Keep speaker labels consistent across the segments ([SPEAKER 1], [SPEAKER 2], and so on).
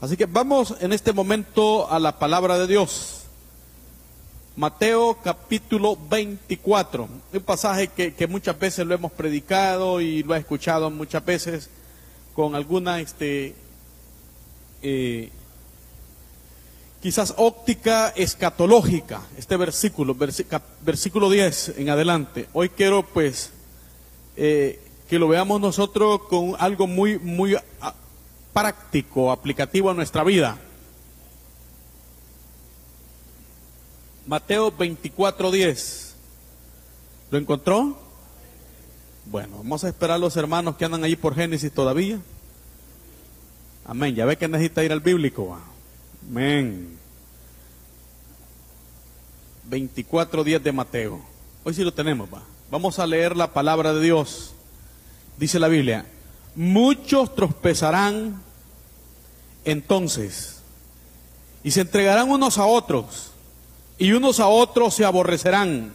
[SPEAKER 1] Así que vamos en este momento a la palabra de Dios. Mateo capítulo 24, un pasaje que, muchas veces lo hemos predicado y lo he escuchado muchas veces con alguna este, eh, quizás óptica escatológica, este versículo, versículo 10 en adelante. Hoy quiero pues eh, que lo veamos nosotros con algo muy, muy práctico, aplicativo a nuestra vida. Mateo 24:10. ¿Lo encontró? Bueno, vamos a esperar a los hermanos que andan allí por Génesis todavía. Amén. Ya ve que necesita ir al bíblico. Amén. 24:10 de Mateo. Hoy sí lo tenemos, va. Vamos a leer la palabra de Dios. Dice la Biblia, muchos tropezarán entonces y se entregarán unos a otros y unos a otros se aborrecerán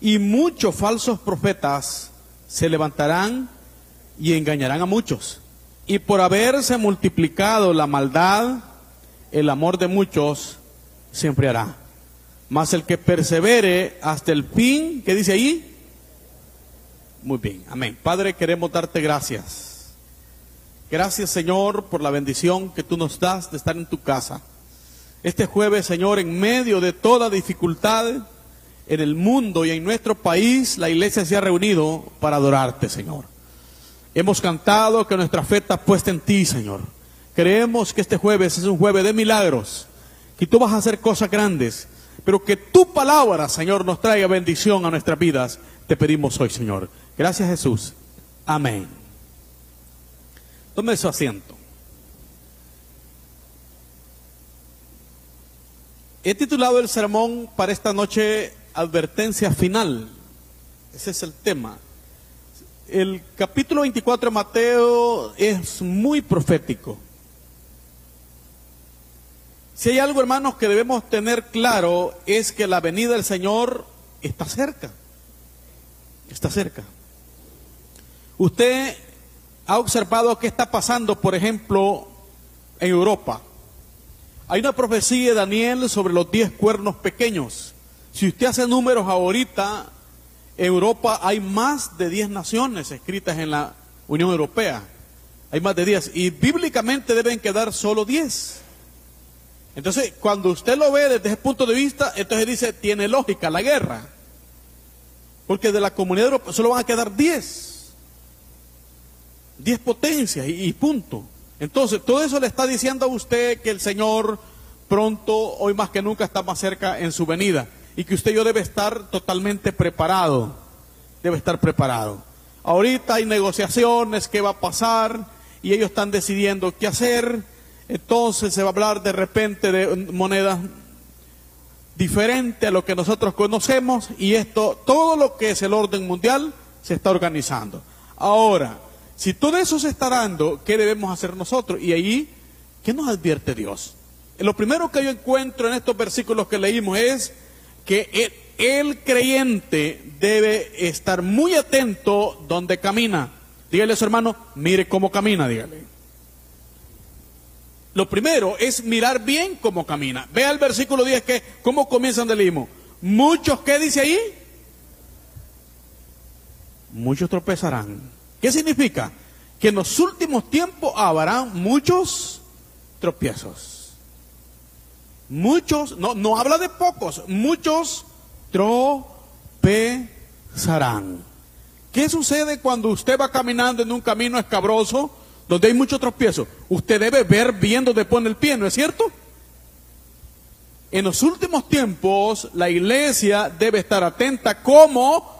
[SPEAKER 1] y muchos falsos profetas se levantarán y engañarán a muchos. Y por haberse multiplicado la maldad, el amor de muchos se enfriará. Mas el que persevere hasta el fin, ¿qué dice ahí? Muy bien, amén. Padre, queremos darte gracias. Gracias, Señor, por la bendición que tú nos das de estar en tu casa. Este jueves, Señor, en medio de toda dificultad en el mundo y en nuestro país, la iglesia se ha reunido para adorarte, Señor. Hemos cantado que nuestra fe está puesta en ti, Señor. Creemos que este jueves es un jueves de milagros, que tú vas a hacer cosas grandes, pero que tu palabra, Señor, nos traiga bendición a nuestras vidas. Te pedimos hoy, Señor. Gracias Jesús. Amén. Tome su asiento. He titulado el sermón para esta noche Advertencia Final. Ese es el tema. El capítulo 24 de Mateo es muy profético. Si hay algo, hermanos, que debemos tener claro es que la venida del Señor está cerca. Está cerca. Usted ha observado qué está pasando, por ejemplo, en Europa. Hay una profecía de Daniel sobre los diez cuernos pequeños. Si usted hace números ahorita, en Europa hay más de diez naciones escritas en la Unión Europea. Hay más de diez. Y bíblicamente deben quedar solo diez. Entonces, cuando usted lo ve desde ese punto de vista, entonces dice, tiene lógica la guerra. Porque de la comunidad europea solo van a quedar diez. 10 potencias y, punto. Entonces, todo eso le está diciendo a usted que el Señor pronto, hoy más que nunca, está más cerca en su venida y que usted y yo debe estar totalmente preparado. Debe estar preparado. Ahorita hay negociaciones, qué va a pasar y ellos están decidiendo qué hacer. Entonces se va a hablar de repente de monedas diferentes a lo que nosotros conocemos y esto, todo lo que es el orden mundial, se está organizando. Ahora, si todo eso se está dando, ¿qué debemos hacer nosotros? Y ahí, ¿qué nos advierte Dios? Lo primero que yo encuentro en estos versículos que leímos es que el, creyente debe estar muy atento donde camina. Dígale a su hermano, mire cómo camina, dígale. Lo primero es mirar bien cómo camina. Vea el versículo 10 que, ¿cómo comienzan de leímos? Muchos, ¿qué dice ahí? Muchos tropezarán. ¿Qué significa? Que en los últimos tiempos habrá muchos tropiezos. Muchos, no, no habla de pocos, muchos tropezarán. ¿Qué sucede cuando usted va caminando en un camino escabroso donde hay muchos tropiezos? Usted debe ver bien dónde pone el pie, ¿no es cierto? En los últimos tiempos la iglesia debe estar atenta cómo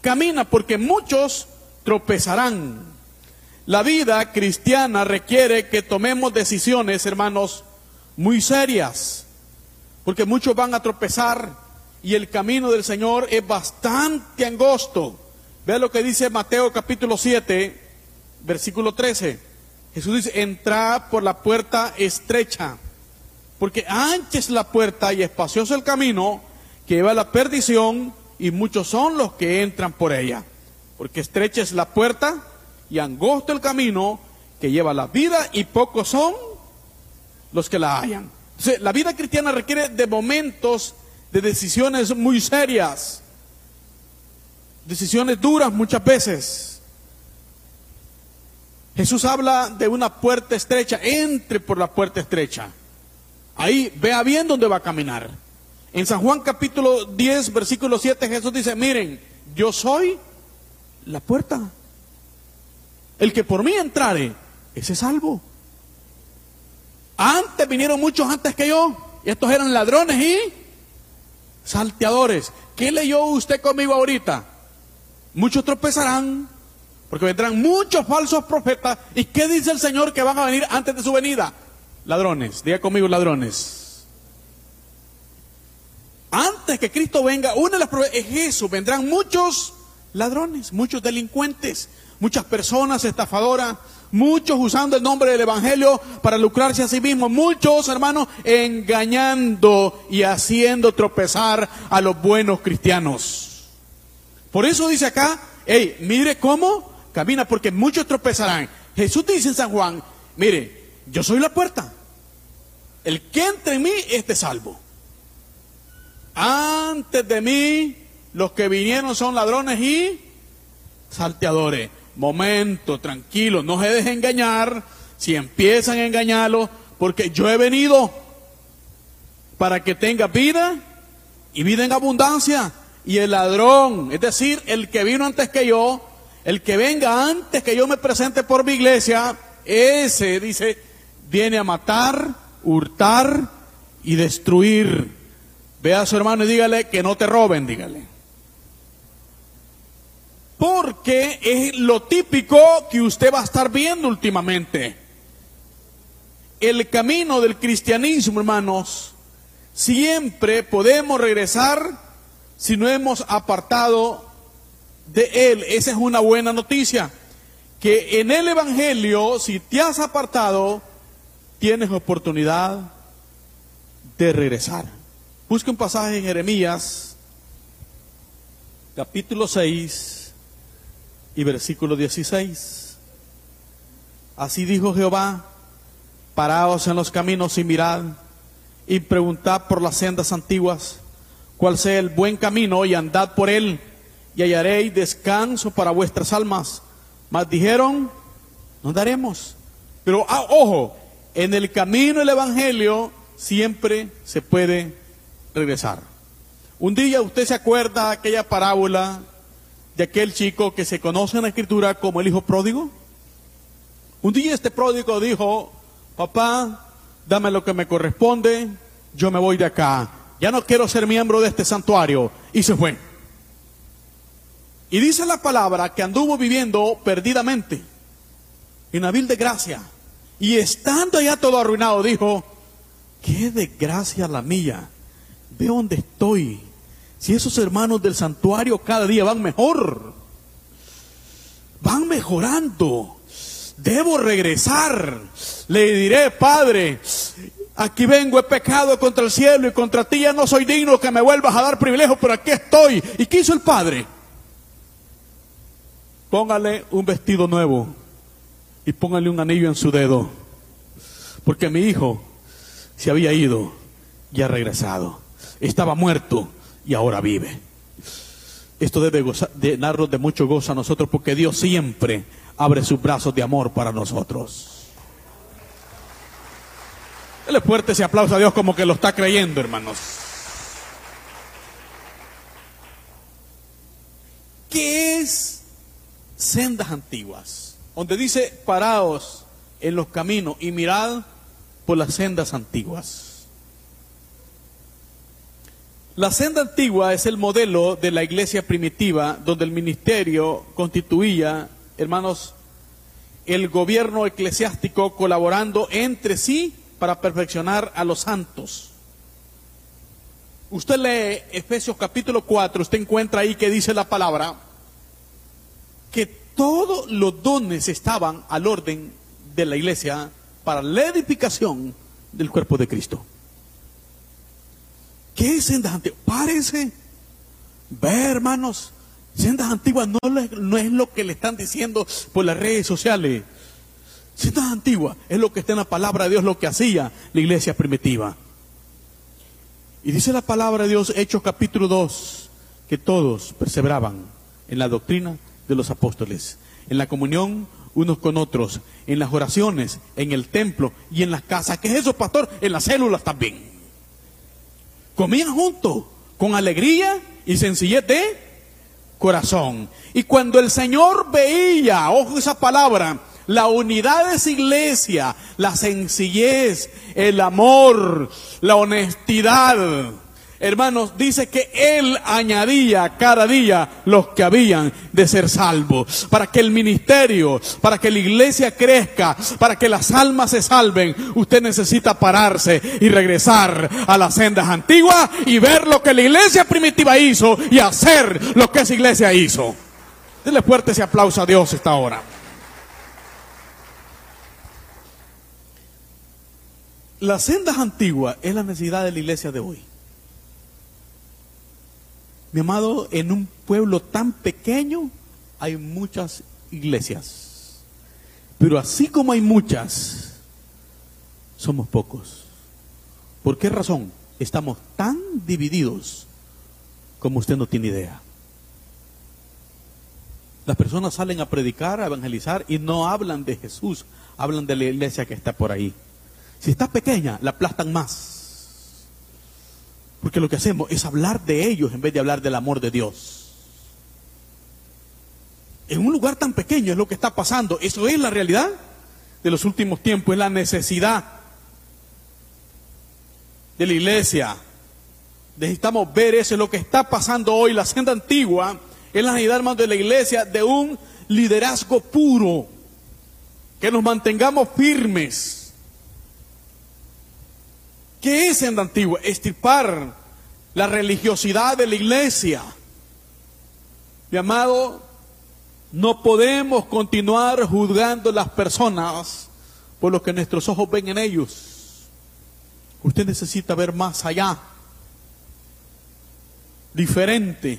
[SPEAKER 1] camina, porque muchos tropezarán. La vida cristiana requiere que tomemos decisiones, hermanos, muy serias, porque muchos van a tropezar y el camino del Señor es bastante angosto. Vea lo que dice Mateo capítulo 7, versículo 13. Jesús dice, entra por la puerta estrecha, porque ancha es la puerta y espacioso el camino que lleva a la perdición y muchos son los que entran por ella porque estrecha es la puerta y angosto el camino que lleva la vida y pocos son los que la hayan. Entonces, la vida cristiana requiere de momentos de decisiones muy serias, decisiones duras muchas veces. Jesús habla de una puerta estrecha, entre por la puerta estrecha. Ahí vea bien dónde va a caminar. En San Juan capítulo 10, versículo 7, Jesús dice, miren, yo soy la puerta. El que por mí entrare, ese es salvo. Antes vinieron muchos antes que yo, y estos eran ladrones y salteadores. ¿Qué leyó usted conmigo ahorita? Muchos tropezarán, porque vendrán muchos falsos profetas. ¿Y qué dice el Señor que van a venir antes de su venida? Ladrones, diga conmigo ladrones. Antes que Cristo venga, una de las es eso, vendrán muchos ladrones, muchos delincuentes, muchas personas estafadoras, muchos usando el nombre del Evangelio para lucrarse a sí mismos, muchos hermanos engañando y haciendo tropezar a los buenos cristianos. Por eso dice acá, hey, mire cómo camina, porque muchos tropezarán. Jesús dice en San Juan, mire, yo soy la puerta. El que entre en mí, esté salvo. Antes de mí, los que vinieron son ladrones y salteadores. Momento, tranquilo, no se dejen engañar. Si empiezan a engañarlo, porque yo he venido para que tenga vida y vida en abundancia. Y el ladrón, es decir, el que vino antes que yo, el que venga antes que yo me presente por mi iglesia, ese, dice, viene a matar, hurtar y destruir. Ve a su hermano y dígale que no te roben, dígale. Porque es lo típico que usted va a estar viendo últimamente. El camino del cristianismo, hermanos, siempre podemos regresar si no hemos apartado de él. Esa es una buena noticia. Que en el Evangelio, si te has apartado, tienes oportunidad de regresar. Busque un pasaje en Jeremías, capítulo 6 y versículo 16. Así dijo Jehová, paraos en los caminos y mirad y preguntad por las sendas antiguas, cuál sea el buen camino y andad por él y hallaréis descanso para vuestras almas. Mas dijeron, no daremos. Pero ah, ojo, en el camino del Evangelio siempre se puede regresar. Un día usted se acuerda de aquella parábola de aquel chico que se conoce en la escritura como el hijo pródigo. Un día este pródigo dijo, papá, dame lo que me corresponde, yo me voy de acá, ya no quiero ser miembro de este santuario. Y se fue. Y dice la palabra que anduvo viviendo perdidamente en la vil de gracia y estando ya todo arruinado, dijo, qué desgracia la mía. Ve dónde estoy. Si esos hermanos del santuario cada día van mejor, van mejorando. Debo regresar. Le diré, Padre, aquí vengo, he pecado contra el cielo y contra ti ya no soy digno que me vuelvas a dar privilegio, pero aquí estoy. ¿Y qué hizo el Padre? Póngale un vestido nuevo y póngale un anillo en su dedo. Porque mi hijo se había ido y ha regresado. Estaba muerto y ahora vive. Esto debe llenarnos de mucho gozo a nosotros porque Dios siempre abre sus brazos de amor para nosotros. Dele fuerte ese aplauso a Dios como que lo está creyendo, hermanos. ¿Qué es sendas antiguas? donde dice, paraos en los caminos y mirad por las sendas antiguas. La senda antigua es el modelo de la iglesia primitiva donde el ministerio constituía, hermanos, el gobierno eclesiástico colaborando entre sí para perfeccionar a los santos. Usted lee Efesios capítulo 4, usted encuentra ahí que dice la palabra que todos los dones estaban al orden de la iglesia para la edificación del cuerpo de Cristo. ¿Qué sendas antiguas? Parece, ve hermanos, sendas antiguas no, no es lo que le están diciendo por las redes sociales. Sendas antiguas es lo que está en la palabra de Dios, lo que hacía la iglesia primitiva. Y dice la palabra de Dios, Hechos capítulo 2, que todos perseveraban en la doctrina de los apóstoles, en la comunión unos con otros, en las oraciones, en el templo y en las casas. ¿Qué es eso, pastor? En las células también. Comían juntos, con alegría y sencillez de corazón. Y cuando el Señor veía, ojo esa palabra, la unidad de esa iglesia, la sencillez, el amor, la honestidad, Hermanos, dice que Él añadía cada día los que habían de ser salvos. Para que el ministerio, para que la iglesia crezca, para que las almas se salven, usted necesita pararse y regresar a las sendas antiguas y ver lo que la iglesia primitiva hizo y hacer lo que esa iglesia hizo. Denle fuerte ese aplauso a Dios esta hora. Las sendas antiguas es la necesidad de la iglesia de hoy. Mi amado, en un pueblo tan pequeño hay muchas iglesias. Pero así como hay muchas, somos pocos. ¿Por qué razón? Estamos tan divididos como usted no tiene idea. Las personas salen a predicar, a evangelizar y no hablan de Jesús, hablan de la iglesia que está por ahí. Si está pequeña, la aplastan más. Porque lo que hacemos es hablar de ellos en vez de hablar del amor de Dios. En un lugar tan pequeño es lo que está pasando. Eso es la realidad de los últimos tiempos, es la necesidad de la iglesia. Necesitamos ver eso, es lo que está pasando hoy. La senda antigua es la necesidad, hermano, de la iglesia de un liderazgo puro. Que nos mantengamos firmes ¿Qué es senda antigua? Estirpar la religiosidad de la iglesia. Mi amado, no podemos continuar juzgando las personas por lo que nuestros ojos ven en ellos. Usted necesita ver más allá, diferente.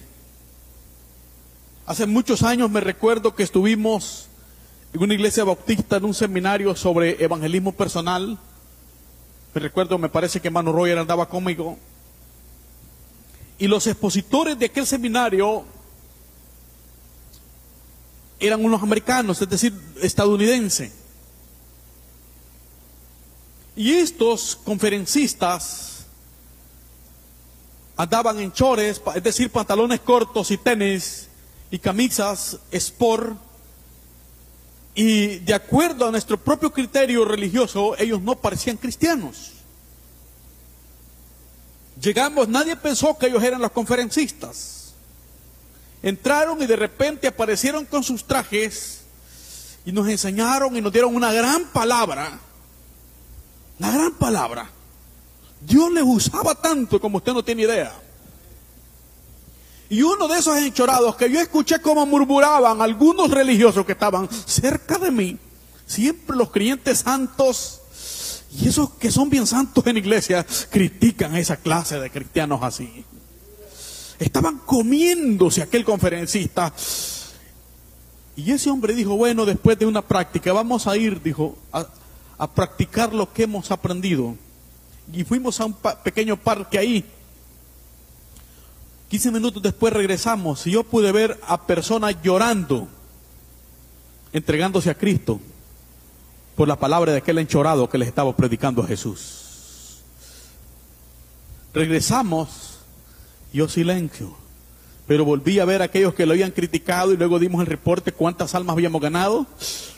[SPEAKER 1] Hace muchos años me recuerdo que estuvimos en una iglesia bautista en un seminario sobre evangelismo personal recuerdo, me parece que Manu Royer andaba conmigo. Y los expositores de aquel seminario eran unos americanos, es decir, estadounidenses. Y estos conferencistas andaban en chores, es decir, pantalones cortos y tenis y camisas sport y de acuerdo a nuestro propio criterio religioso, ellos no parecían cristianos. Llegamos, nadie pensó que ellos eran los conferencistas. Entraron y de repente aparecieron con sus trajes y nos enseñaron y nos dieron una gran palabra. Una gran palabra. Dios les usaba tanto como usted no tiene idea. Y uno de esos enchorados que yo escuché como murmuraban algunos religiosos que estaban cerca de mí, siempre los creyentes santos y esos que son bien santos en iglesia critican a esa clase de cristianos así. Estaban comiéndose aquel conferencista. Y ese hombre dijo, bueno, después de una práctica, vamos a ir, dijo, a, a practicar lo que hemos aprendido. Y fuimos a un pequeño parque ahí 15 minutos después regresamos y yo pude ver a personas llorando, entregándose a Cristo por la palabra de aquel enchorado que les estaba predicando a Jesús. Regresamos, yo silencio, pero volví a ver a aquellos que lo habían criticado y luego dimos el reporte cuántas almas habíamos ganado.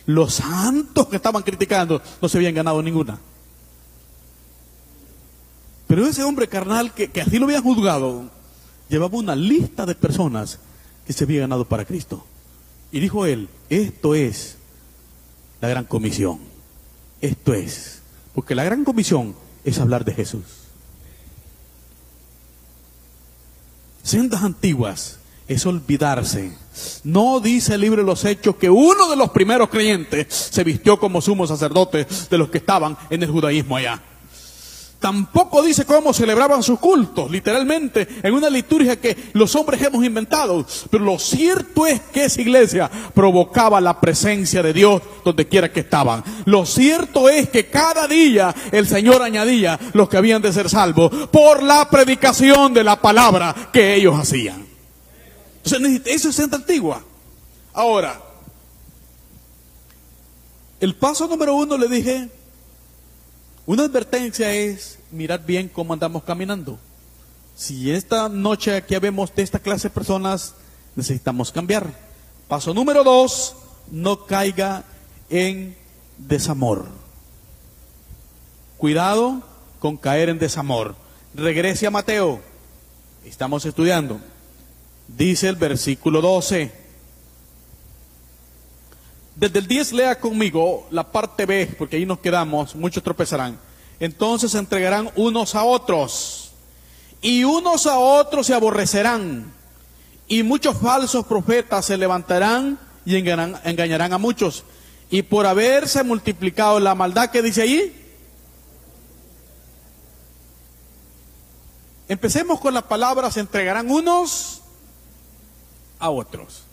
[SPEAKER 1] Los santos que estaban criticando no se habían ganado ninguna. Pero ese hombre carnal que, así lo habían juzgado, llevaba una lista de personas que se había ganado para Cristo. Y dijo él, esto es la gran comisión. Esto es. Porque la gran comisión es hablar de Jesús. Sendas antiguas es olvidarse. No dice el libro de los Hechos que uno de los primeros creyentes se vistió como sumo sacerdote de los que estaban en el judaísmo allá. Tampoco dice cómo celebraban sus cultos, literalmente, en una liturgia que los hombres hemos inventado. Pero lo cierto es que esa iglesia provocaba la presencia de Dios donde quiera que estaban. Lo cierto es que cada día el Señor añadía los que habían de ser salvos por la predicación de la palabra que ellos hacían. Entonces, eso es Santa Antigua. Ahora, el paso número uno le dije, una advertencia es mirar bien cómo andamos caminando. Si esta noche aquí vemos de esta clase de personas, necesitamos cambiar. Paso número dos, no caiga en desamor. Cuidado con caer en desamor. Regrese a Mateo. Estamos estudiando. Dice el versículo 12. Desde el 10 lea conmigo la parte B, porque ahí nos quedamos, muchos tropezarán. Entonces se entregarán unos a otros, y unos a otros se aborrecerán, y muchos falsos profetas se levantarán y engañarán, a muchos. Y por haberse multiplicado la maldad que dice ahí, empecemos con las palabras, se entregarán unos a otros.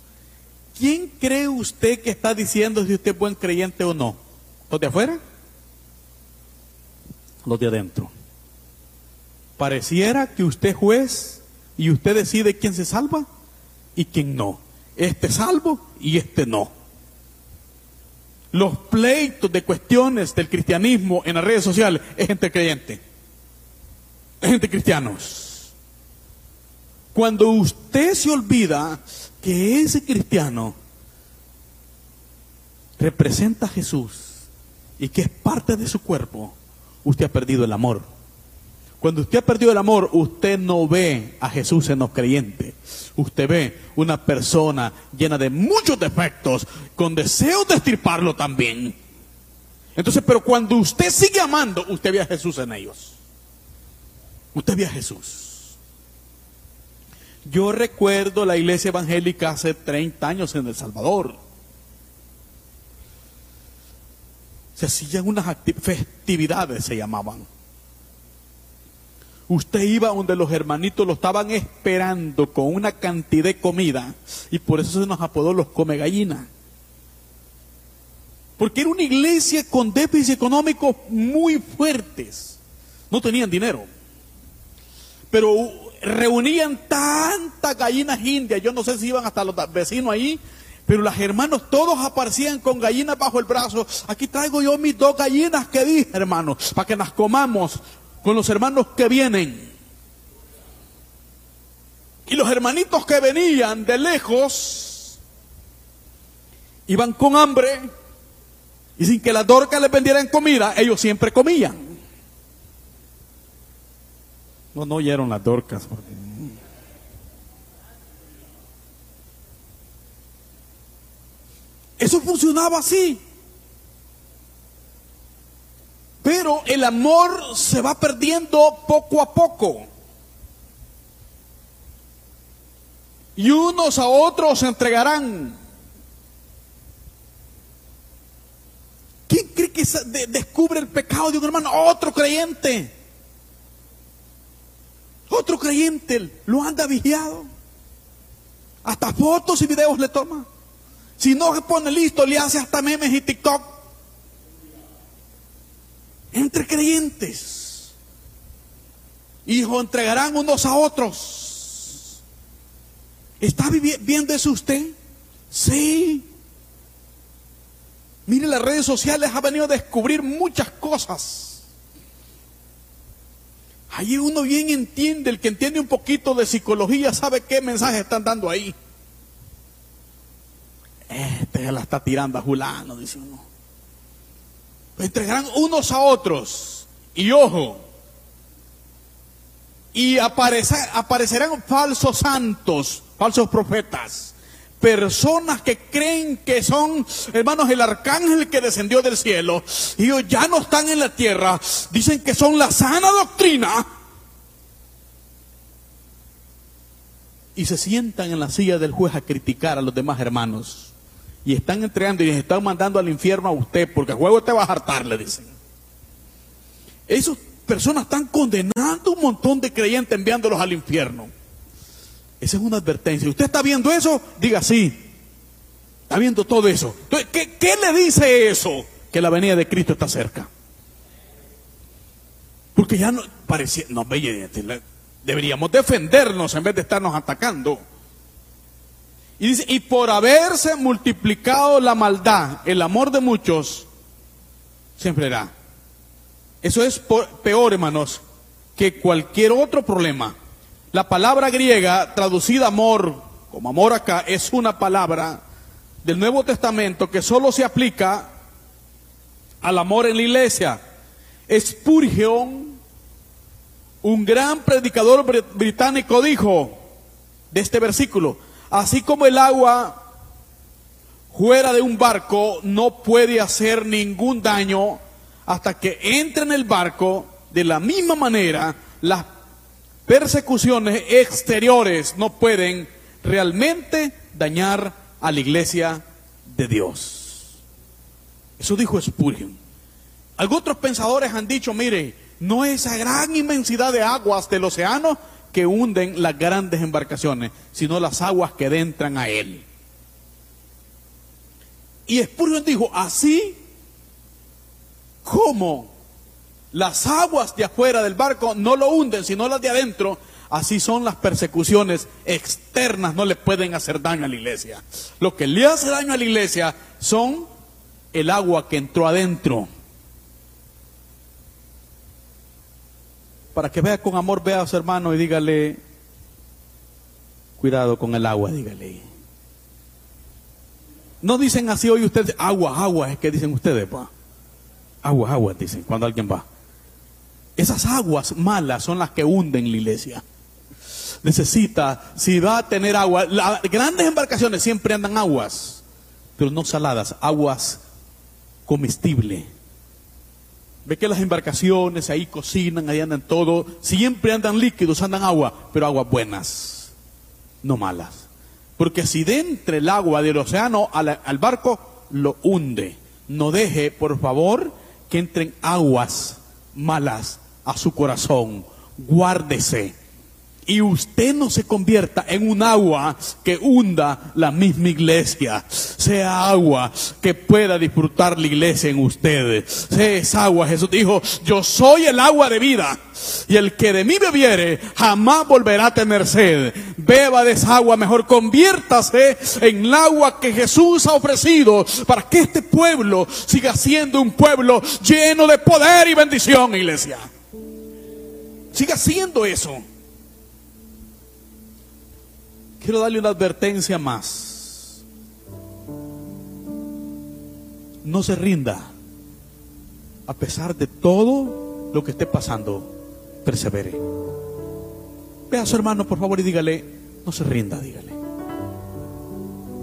[SPEAKER 1] ¿Quién cree usted que está diciendo si usted es buen creyente o no? ¿Los de afuera? Los de adentro. Pareciera que usted es juez y usted decide quién se salva y quién no. Este salvo y este no. Los pleitos de cuestiones del cristianismo en las redes sociales es gente creyente. Es gente cristianos. Cuando usted se olvida que ese cristiano representa a Jesús y que es parte de su cuerpo, usted ha perdido el amor. Cuando usted ha perdido el amor, usted no ve a Jesús en los creyentes. Usted ve una persona llena de muchos defectos, con deseos de estirparlo también. Entonces, pero cuando usted sigue amando, usted ve a Jesús en ellos. Usted ve a Jesús. Yo recuerdo la iglesia evangélica hace 30 años en El Salvador. Se hacían unas festividades, se llamaban. Usted iba donde los hermanitos lo estaban esperando con una cantidad de comida y por eso se nos apodó los come gallina. Porque era una iglesia con déficit económico muy fuertes. No tenían dinero. Pero reunían tantas gallinas indias, yo no sé si iban hasta los vecinos ahí, pero los hermanos todos aparecían con gallinas bajo el brazo. Aquí traigo yo mis dos gallinas que dije, hermanos, para que las comamos con los hermanos que vienen. Y los hermanitos que venían de lejos iban con hambre y sin que las dorcas les vendieran comida, ellos siempre comían. No, no oyeron las dorcas. Eso funcionaba así. Pero el amor se va perdiendo poco a poco. Y unos a otros se entregarán. ¿Quién cree que descubre el pecado de un hermano? Otro creyente. Otro creyente lo anda vigiado. Hasta fotos y videos le toma. Si no se pone listo, le hace hasta memes y TikTok. Entre creyentes. Hijo, entregarán unos a otros. ¿Está viendo eso usted? Sí. Mire, las redes sociales ha venido a descubrir muchas cosas. Allí uno bien entiende, el que entiende un poquito de psicología sabe qué mensaje están dando ahí. Este la está tirando a Julano, dice uno. Entregarán unos a otros. Y ojo, y aparecerán falsos santos, falsos profetas personas que creen que son, hermanos, el arcángel que descendió del cielo, y ellos ya no están en la tierra, dicen que son la sana doctrina, y se sientan en la silla del juez a criticar a los demás hermanos, y están entregando y les están mandando al infierno a usted, porque el juego te va a hartar, le dicen. Esos personas están condenando un montón de creyentes enviándolos al infierno. Esa es una advertencia. ¿Usted está viendo eso? Diga sí. Está viendo todo eso. Entonces, ¿qué, le dice eso? Que la venida de Cristo está cerca. Porque ya no parecía, no, deberíamos defendernos en vez de estarnos atacando. Y dice, y por haberse multiplicado la maldad, el amor de muchos, siempre era. Eso es peor, hermanos, que cualquier otro problema. La palabra griega traducida amor, como amor acá, es una palabra del Nuevo Testamento que solo se aplica al amor en la iglesia. Spurgeon, un gran predicador británico, dijo de este versículo, así como el agua fuera de un barco no puede hacer ningún daño hasta que entre en el barco, de la misma manera las persecuciones exteriores no pueden realmente dañar a la iglesia de Dios. Eso dijo Spurgeon. Algunos otros pensadores han dicho, mire, no es esa gran inmensidad de aguas del océano que hunden las grandes embarcaciones, sino las aguas que entran a él. Y Spurgeon dijo, así como las aguas de afuera del barco no lo hunden, sino las de adentro, así son las persecuciones externas, no le pueden hacer daño a la iglesia. Lo que le hace daño a la iglesia son el agua que entró adentro. para que vea con amor, vea a su hermano y dígale, cuidado con el agua, dígale. No dicen así hoy ustedes, agua, agua, es que dicen ustedes, pa. Agua, agua, dicen cuando alguien va. Esas aguas malas son las que hunden la iglesia. Necesita, si va a tener agua, las grandes embarcaciones siempre andan aguas, pero no saladas, aguas comestibles Ve que las embarcaciones ahí cocinan, ahí andan todo, siempre andan líquidos, andan agua, pero aguas buenas, no malas. Porque si dentro el agua del océano al, al barco, lo hunde. No deje, por favor, que entren aguas malas a su corazón. Guárdese y usted no se convierta en un agua que hunda la misma iglesia. Sea agua que pueda disfrutar la iglesia en usted. Sea esa agua. Jesús dijo, yo soy el agua de vida. Y el que de mí bebiere jamás volverá a tener sed. Beba de esa agua, mejor conviértase en el agua que Jesús ha ofrecido para que este pueblo siga siendo un pueblo lleno de poder y bendición, iglesia. Siga siendo eso. Quiero darle una advertencia más. No se rinda. A pesar de todo lo que esté pasando, persevere. Ve a su hermano, por favor, y dígale, no se rinda, dígale.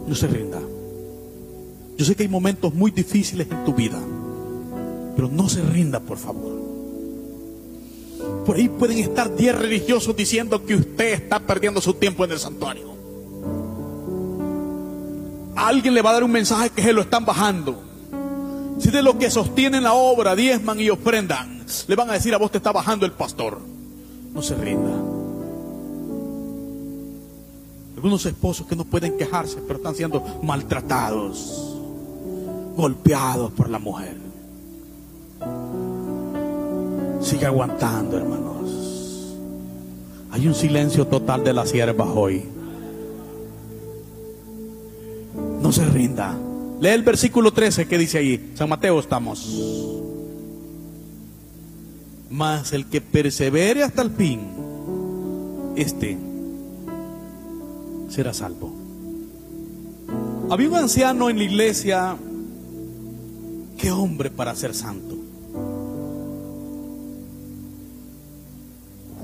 [SPEAKER 1] No se rinda. Yo sé que hay momentos muy difíciles en tu vida, pero no se rinda, por favor. Por ahí pueden estar diez religiosos diciendo que usted está perdiendo su tiempo en el santuario alguien le va a dar un mensaje que se lo están bajando. Si de lo que sostienen la obra diezman y ofrendan, le van a decir a vos te está bajando el pastor. No se rinda. Algunos esposos que no pueden quejarse, pero están siendo maltratados, golpeados por la mujer. Sigue aguantando, hermanos. Hay un silencio total de las siervas hoy. No se rinda. Lee el versículo 13 que dice ahí. San Mateo estamos. Mas el que persevere hasta el fin, este será salvo. Había un anciano en la iglesia, qué hombre para ser santo.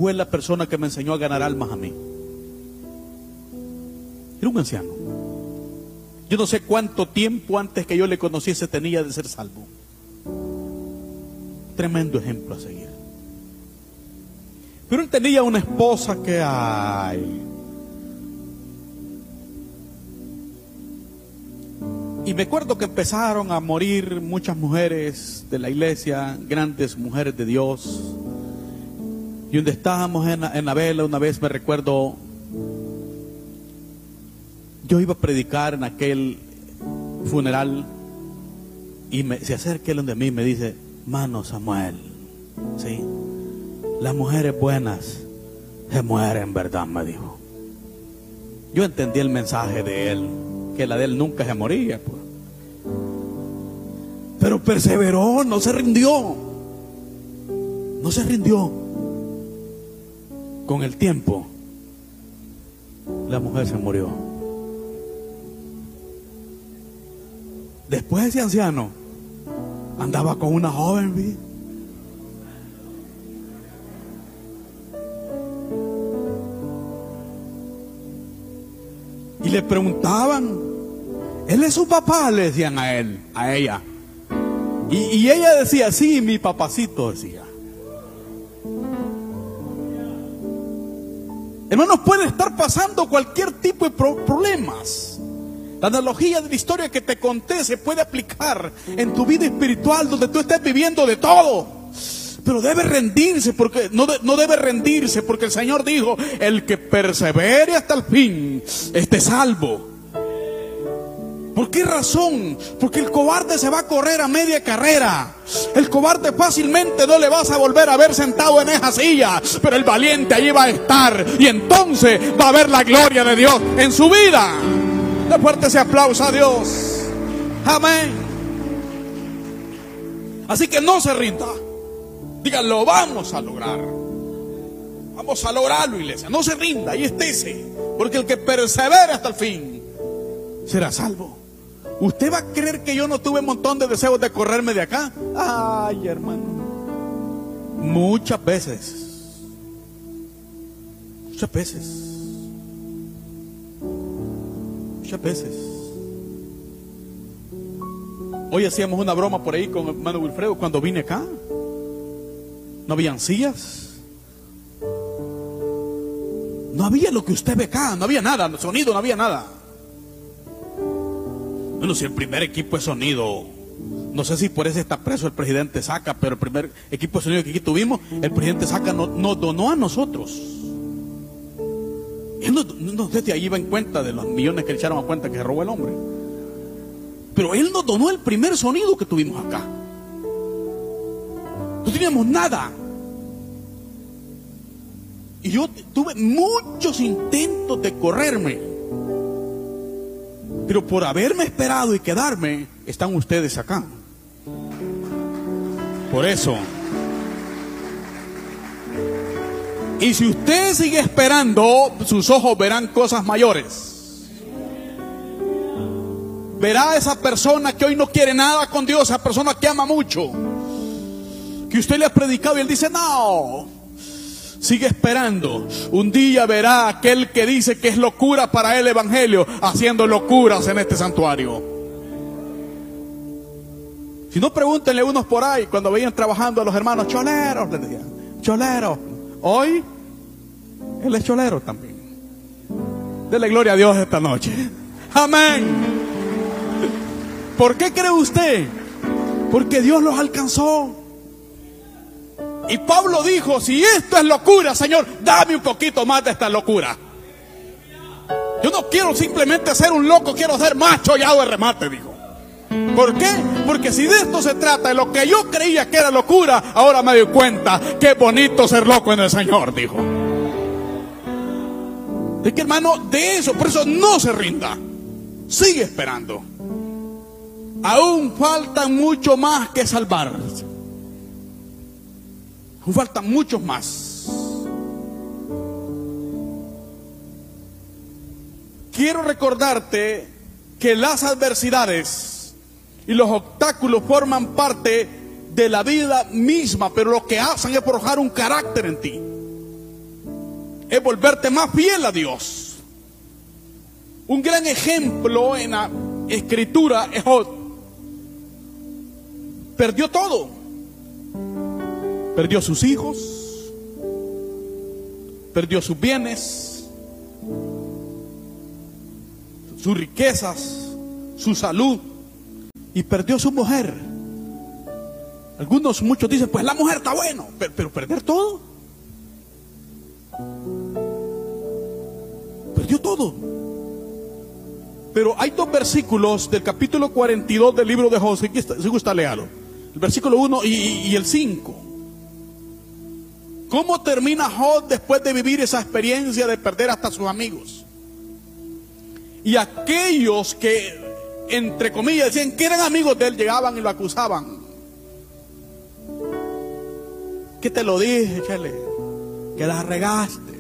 [SPEAKER 1] Fue la persona que me enseñó a ganar almas a mí. Era un anciano. Yo no sé cuánto tiempo antes que yo le conociese tenía de ser salvo. Tremendo ejemplo a seguir. Pero él tenía una esposa que hay. Y me acuerdo que empezaron a morir muchas mujeres de la iglesia, grandes mujeres de Dios. Y donde estábamos en la, en la vela, una vez me recuerdo, yo iba a predicar en aquel funeral y se acerca él donde a mí y me dice, mano Samuel, ¿sí? Las mujeres buenas se mueren, ¿verdad? Me dijo. Yo entendí el mensaje de él, que la de él nunca se moría. Pues. Pero perseveró, no se rindió. No se rindió. Con el tiempo, la mujer se murió. Después ese anciano andaba con una joven. Y le preguntaban, él es su papá, le decían a él, a ella. Y ella decía, sí, mi papacito decía. Hermanos, puede estar pasando cualquier tipo de pro- problemas. La analogía de la historia que te conté se puede aplicar en tu vida espiritual donde tú estés viviendo de todo. Pero debe rendirse porque no, no debe rendirse porque el Señor dijo, el que persevere hasta el fin esté salvo. ¿Por qué razón? Porque el cobarde se va a correr a media carrera. El cobarde fácilmente no le vas a volver a ver sentado en esa silla, pero el valiente allí va a estar y entonces va a ver la gloria de Dios en su vida. De fuerte ese aplauso a Dios. Amén. Así que no se rinda. Digan, lo vamos a lograr. Vamos a lograrlo, iglesia. No se rinda, ahí estése. Porque el que persevera hasta el fin será salvo. ¿Usted va a creer que yo no tuve un montón de deseos de correrme de acá? Ay, hermano. Muchas veces. Muchas veces. Muchas veces. Hoy hacíamos una broma por ahí con el hermano Wilfredo cuando vine acá. No habían sillas. No había lo que usted ve acá, no había nada, sonido, no había nada. Bueno, si el primer equipo de sonido, no sé si por eso está preso el presidente Saca, pero el primer equipo de sonido que aquí tuvimos, el presidente Saca nos, nos donó a nosotros. Él no, no sé ahí va en cuenta de los millones que le echaron a cuenta que se robó el hombre. Pero él nos donó el primer sonido que tuvimos acá. No teníamos nada. Y yo tuve muchos intentos de correrme. Pero por haberme esperado y quedarme, están ustedes acá. Por eso. Y si usted sigue esperando, sus ojos verán cosas mayores. Verá a esa persona que hoy no quiere nada con Dios, esa persona que ama mucho. Que usted le ha predicado y él dice, no, Sigue esperando. Un día verá aquel que dice que es locura para el Evangelio haciendo locuras en este santuario. Si no, pregúntenle unos por ahí cuando veían trabajando a los hermanos choleros, decían, choleros. Hoy, él es cholero también. Dele gloria a Dios esta noche. Amén. ¿Por qué cree usted? Porque Dios los alcanzó. Y Pablo dijo, si esto es locura, Señor, dame un poquito más de esta locura. Yo no quiero simplemente ser un loco, quiero ser macho y de remate, dijo. ¿Por qué? Porque si de esto se trata, de lo que yo creía que era locura, ahora me doy cuenta que es bonito ser loco en el Señor, dijo. Es que hermano, de eso, por eso no se rinda. Sigue esperando. Aún faltan mucho más que salvar. Faltan muchos más. Quiero recordarte que las adversidades y los obstáculos forman parte de la vida misma, pero lo que hacen es forjar un carácter en ti. Es volverte más fiel a Dios. Un gran ejemplo en la escritura es Jod. Perdió todo. Perdió sus hijos, perdió sus bienes, sus riquezas, su salud y perdió su mujer. Algunos, muchos dicen, pues la mujer está bueno, pero, perder todo. Perdió todo. Pero hay dos versículos del capítulo 42 del libro de José, si gusta leerlo. El versículo 1 y, y el 5. ¿Cómo termina Job después de vivir esa experiencia de perder hasta sus amigos? Y aquellos que, entre comillas, decían que eran amigos de él, llegaban y lo acusaban. ¿Qué te lo dije, Chele? Que la regaste,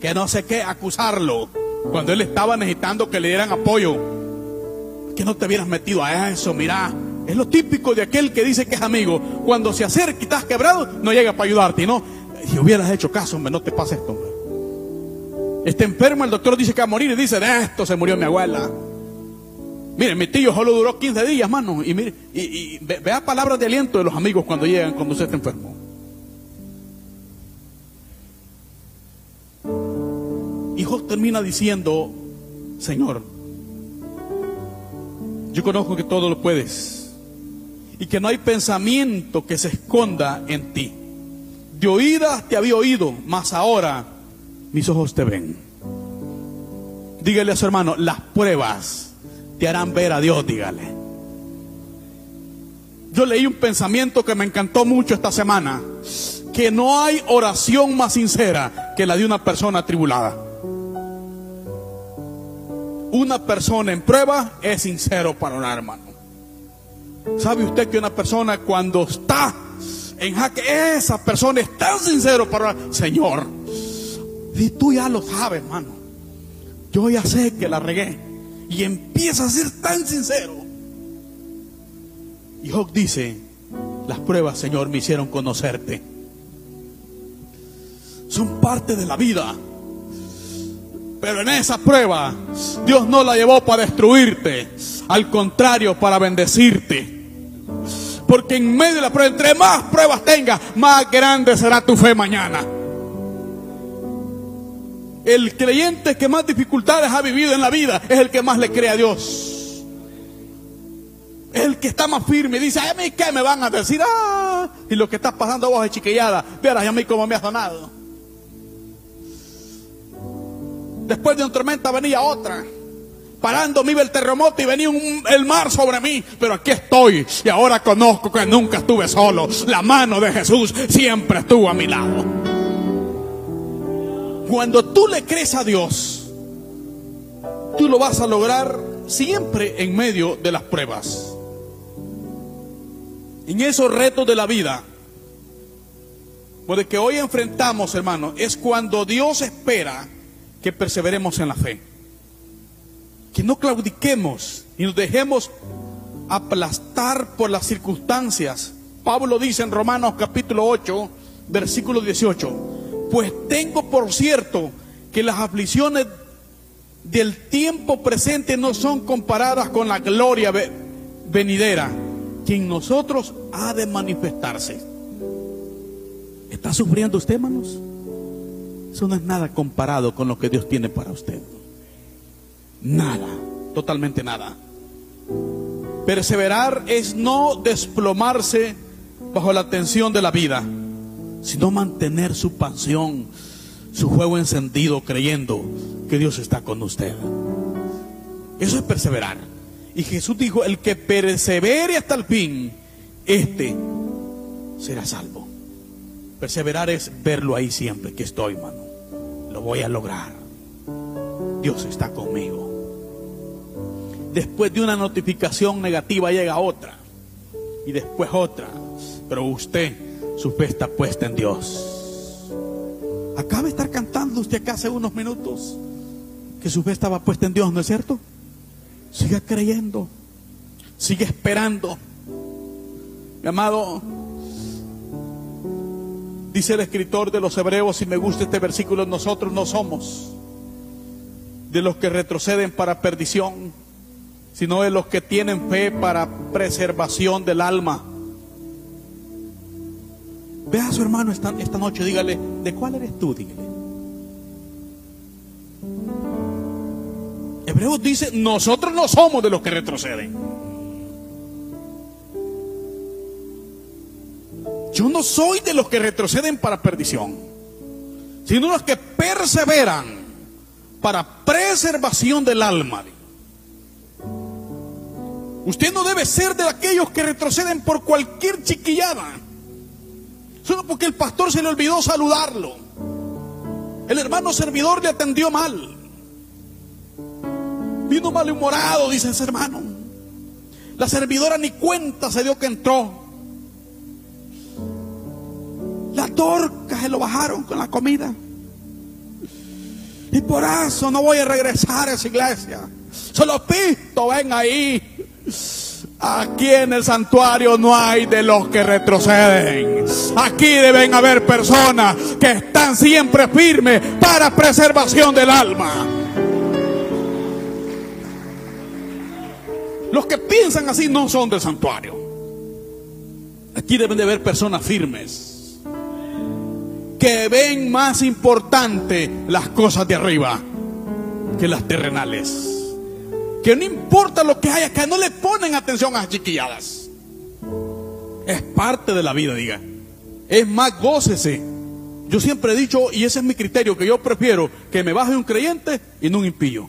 [SPEAKER 1] que no sé qué, acusarlo. Cuando él estaba necesitando que le dieran apoyo. Que no te hubieras metido a eso, mira. Es lo típico de aquel que dice que es amigo. Cuando se acerca y estás quebrado, no llega para ayudarte, ¿no? Si hubieras hecho caso, hombre, no te pasa esto, hombre. Está enfermo, el doctor dice que va a morir y dice, de esto se murió mi abuela. Mire, mi tío solo duró 15 días, mano. Y mire, y, vea palabras de aliento de los amigos cuando llegan, cuando usted está enfermo. Hijo termina diciendo, Señor, yo conozco que todo lo puedes y que no hay pensamiento que se esconda en ti. De oídas te había oído, mas ahora mis ojos te ven. Dígale a su hermano, las pruebas te harán ver a Dios, dígale. Yo leí un pensamiento que me encantó mucho esta semana, que no hay oración más sincera que la de una persona atribulada. Una persona en prueba es sincero para orar, hermano. ¿Sabe usted que una persona cuando está en jaque, esa persona es tan sincero para Señor, y tú ya lo sabes, hermano. Yo ya sé que la regué. Y empieza a ser tan sincero. Y Job dice, las pruebas, Señor, me hicieron conocerte. Son parte de la vida. Pero en esa prueba, Dios no la llevó para destruirte. Al contrario, para bendecirte. Porque en medio de la prueba, entre más pruebas tengas, más grande será tu fe mañana. El creyente que más dificultades ha vivido en la vida es el que más le cree a Dios. Es el que está más firme y dice, a mí qué me van a decir, ah, y lo que está pasando a vos es chiquillada, verás a mí cómo me ha sonado. Después de una tormenta venía otra. Parando me iba el terremoto y venía el mar sobre mí. Pero aquí estoy y ahora conozco que nunca estuve solo. La mano de Jesús siempre estuvo a mi lado. Cuando tú le crees a Dios, tú lo vas a lograr siempre en medio de las pruebas. En esos retos de la vida, porque que hoy enfrentamos, hermano, es cuando Dios espera que perseveremos en la fe. Que no claudiquemos y nos dejemos aplastar por las circunstancias. Pablo dice en Romanos capítulo 8, versículo 18 pues tengo por cierto que las aflicciones del tiempo presente no son comparadas con la gloria venidera que en nosotros ha de manifestarse. ¿Está sufriendo usted, hermanos? Eso no es nada comparado con lo que Dios tiene para usted. Nada, totalmente nada. Perseverar es no desplomarse bajo la tensión de la vida sino mantener su pasión, su juego encendido, creyendo que Dios está con usted. Eso es perseverar. Y Jesús dijo, el que persevere hasta el fin, este será salvo. Perseverar es verlo ahí siempre que estoy, mano. Lo voy a lograr. Dios está conmigo. Después de una notificación negativa llega otra. Y después otra. Pero usted su fe está puesta en Dios. Acaba de estar cantando usted acá hace unos minutos que su fe estaba puesta en Dios, ¿no es cierto? Siga creyendo, sigue esperando. Mi amado, dice el escritor de los Hebreos, y me gusta este versículo, nosotros no somos de los que retroceden para perdición, sino de los que tienen fe para preservación del alma. Ve a su hermano esta, esta noche, dígale, ¿de cuál eres tú? Dígale. Hebreos dice, nosotros no somos de los que retroceden. Yo no soy de los que retroceden para perdición, sino los que perseveran para preservación del alma. Usted no debe ser de aquellos que retroceden por cualquier chiquillada. Solo porque el pastor se le olvidó saludarlo. El hermano servidor le atendió mal. Vino malhumorado, dice ese hermano. La servidora ni cuenta se dio que entró. La torca se lo bajaron con la comida. Y por eso no voy a regresar a esa iglesia. Solo pisto, ven ahí. Aquí en el santuario no hay de los que retroceden. Aquí deben haber personas que están siempre firmes para preservación del alma. Los que piensan así no son del santuario. Aquí deben de haber personas firmes que ven más importante las cosas de arriba que las terrenales. Que no importa lo que haya, que no le ponen atención a las chiquilladas. Es parte de la vida, diga. Es más, gócese. Yo siempre he dicho, y ese es mi criterio, que yo prefiero que me baje un creyente y no un impío.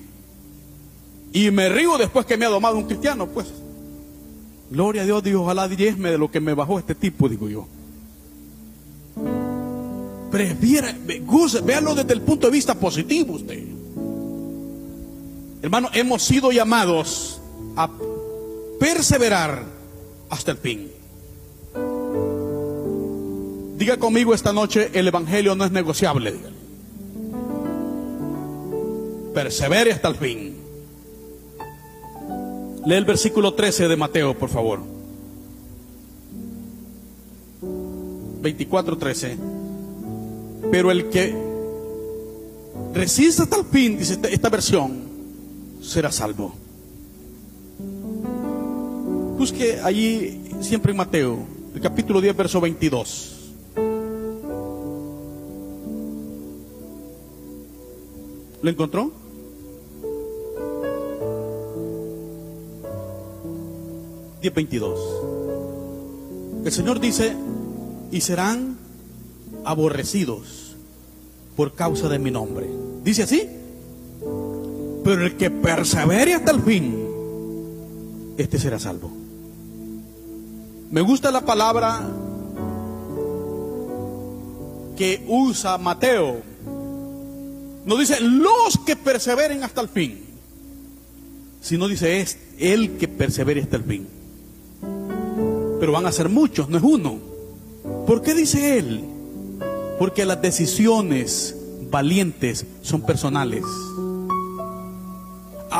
[SPEAKER 1] Y me río después que me ha domado un cristiano, pues. Gloria a Dios, Dios, ojalá diezme de lo que me bajó este tipo, digo yo. Prefiera, véalo desde el punto de vista positivo usted. Hermano, hemos sido llamados a perseverar hasta el fin. Diga conmigo esta noche, el Evangelio no es negociable. Persevere hasta el fin. Lee el versículo 13 de Mateo, por favor. 24, 13. Pero el que resiste hasta el fin, dice esta versión, será salvo. Busque allí siempre en Mateo, el capítulo 10, verso 22. ¿Lo encontró? Diez veintidós. El Señor dice, y serán aborrecidos por causa de mi nombre. ¿Dice así? Pero el que persevere hasta el fin, este será salvo. Me gusta la palabra que usa Mateo. No dice los que perseveren hasta el fin, sino dice es el que persevere hasta el fin. Pero van a ser muchos, no es uno. ¿Por qué dice él? Porque las decisiones valientes son personales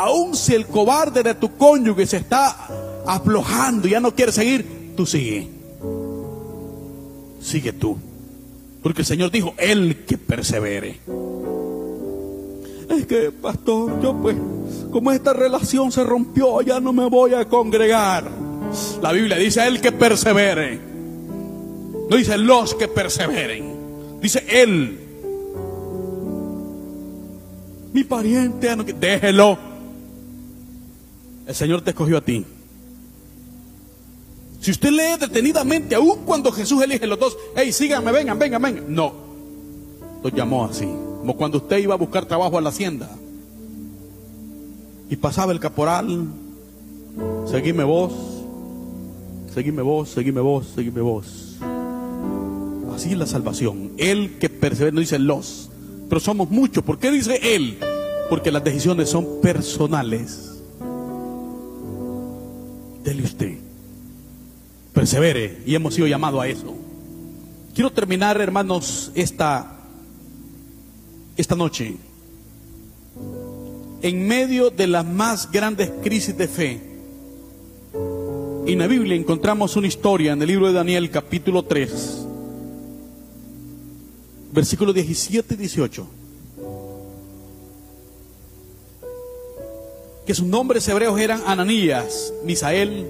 [SPEAKER 1] aun si el cobarde de tu cónyuge se está aflojando y ya no quiere seguir, tú sigue. Sigue tú. Porque el Señor dijo, el que persevere. Es que, pastor, yo pues, como esta relación se rompió, ya no me voy a congregar. La Biblia dice, el que persevere. No dice los que perseveren. Dice él. Mi pariente, déjelo el Señor te escogió a ti. Si usted lee detenidamente, aún cuando Jesús elige los dos, hey, síganme, vengan, vengan, vengan. No, los llamó así, como cuando usted iba a buscar trabajo a la hacienda. Y pasaba el caporal, seguime vos, seguime vos, seguime vos, seguime vos. Así es la salvación. Él que persevera, no dice los, pero somos muchos. ¿Por qué dice él? Porque las decisiones son personales. Dele usted. Persevere y hemos sido llamados a eso. Quiero terminar, hermanos, esta, esta noche. En medio de las más grandes crisis de fe, en la Biblia encontramos una historia en el libro de Daniel capítulo 3, versículos 17 y 18. Que sus nombres hebreos eran Ananías, Misael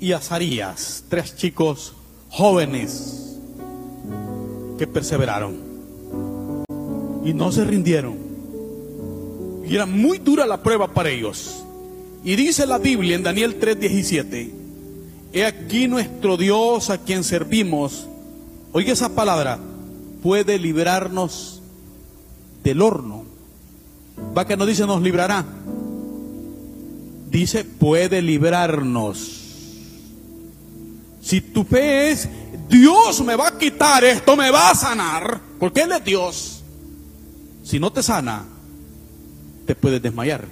[SPEAKER 1] y Azarías, tres chicos jóvenes que perseveraron y no se rindieron. Y era muy dura la prueba para ellos. Y dice la Biblia en Daniel 3:17, he aquí nuestro Dios a quien servimos, oiga esa palabra, puede librarnos del horno. Va que no dice nos librará. Dice puede librarnos. Si tu fe es Dios me va a quitar esto, me va a sanar, porque Él es Dios. Si no te sana, te puedes desmayar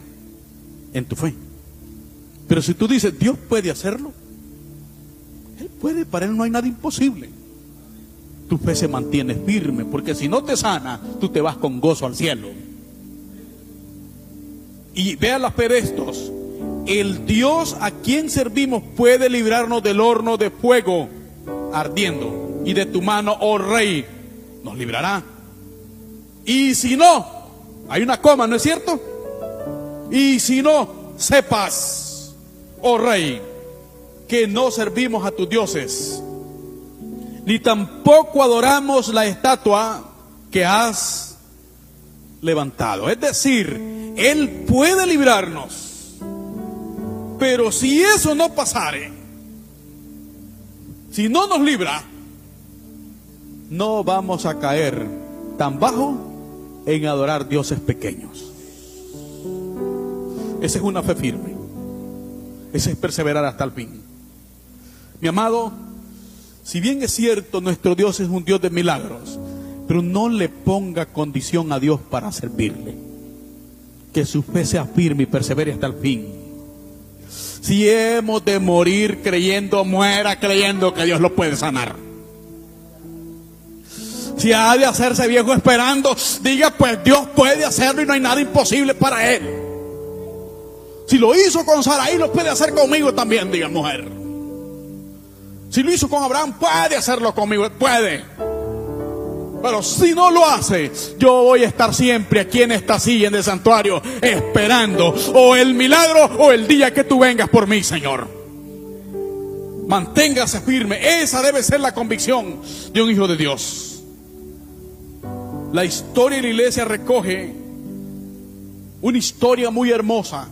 [SPEAKER 1] en tu fe. Pero si tú dices, Dios puede hacerlo, Él puede, para Él no hay nada imposible. Tu fe se mantiene firme, porque si no te sana, tú te vas con gozo al cielo. Y vea la fe de estos. El Dios a quien servimos puede librarnos del horno de fuego ardiendo. Y de tu mano, oh rey, nos librará. Y si no, hay una coma, ¿no es cierto? Y si no, sepas, oh rey, que no servimos a tus dioses, ni tampoco adoramos la estatua que has levantado. Es decir, Él puede librarnos, pero si eso no pasare, si no nos libra, no vamos a caer tan bajo en adorar dioses pequeños. Esa es una fe firme. Esa es perseverar hasta el fin. Mi amado, si bien es cierto, nuestro Dios es un Dios de milagros, pero no le ponga condición a Dios para servirle. Que su fe sea firme y persevere hasta el fin. Si hemos de morir creyendo, muera creyendo que Dios lo puede sanar. Si ha de hacerse viejo esperando, diga pues Dios puede hacerlo y no hay nada imposible para él. Si lo hizo con Saraí, lo puede hacer conmigo también, diga mujer. Si lo hizo con Abraham, puede hacerlo conmigo, puede. Pero si no lo hace, yo voy a estar siempre aquí en esta silla en el santuario esperando o el milagro o el día que tú vengas por mí, Señor. Manténgase firme. Esa debe ser la convicción de un hijo de Dios. La historia de la iglesia recoge una historia muy hermosa.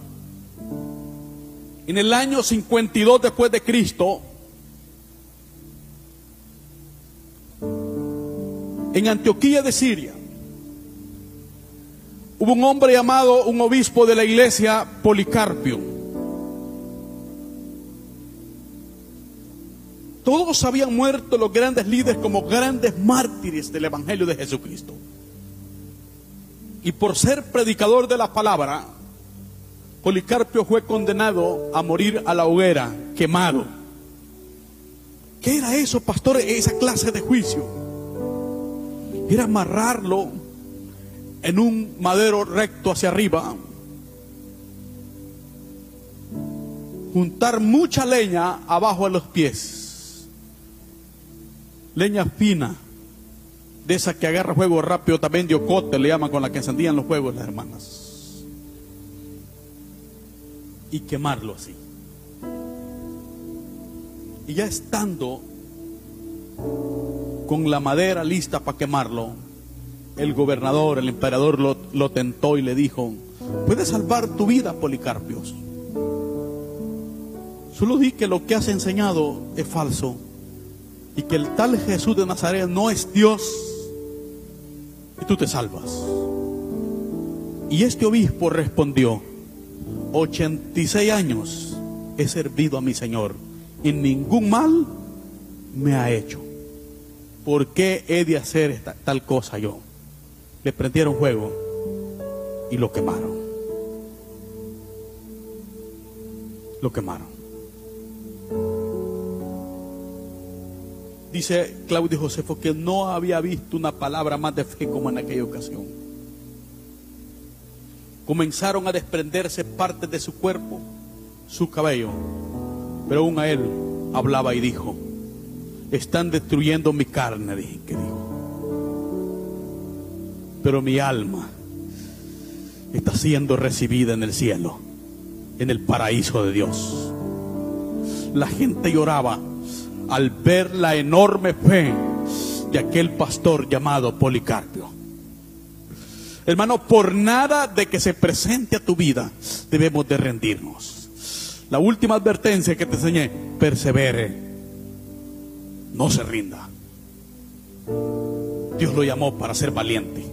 [SPEAKER 1] En el año 52 después de Cristo, en Antioquía de Siria, hubo un hombre llamado, un obispo de la iglesia, Policarpio. Todos habían muerto los grandes líderes como grandes mártires del Evangelio de Jesucristo. Y por ser predicador de la palabra, Policarpio fue condenado a morir a la hoguera, quemado. ¿Qué era eso, pastor? Esa clase de juicio era amarrarlo en un madero recto hacia arriba, juntar mucha leña abajo de los pies, leña fina, de esa que agarra fuego rápido, también de ocote le llaman con la que encendían los fuegos las hermanas, y quemarlo así. Y ya estando con la madera lista para quemarlo, el gobernador, el emperador lo, tentó y le dijo, puedes salvar tu vida, Policarpios. Solo di que lo que has enseñado es falso y que el tal Jesús de Nazaret no es Dios y tú te salvas. Y este obispo respondió, 86 años he servido a mi Señor y ningún mal me ha hecho. ¿Por qué he de hacer tal cosa yo? Le prendieron fuego y lo quemaron. Lo quemaron. Dice Claudio Josefo que no había visto una palabra más de fe como en aquella ocasión. Comenzaron a desprenderse partes de su cuerpo, su cabello, pero aún a él hablaba y dijo, están destruyendo mi carne, dije que dijo. Pero mi alma está siendo recibida en el cielo, en el paraíso de Dios. La gente lloraba al ver la enorme fe de aquel pastor llamado Policarpio. Hermano, por nada de que se presente a tu vida debemos de rendirnos. La última advertencia que te enseñé, persevere no se rinda. Dios lo llamó para ser valiente.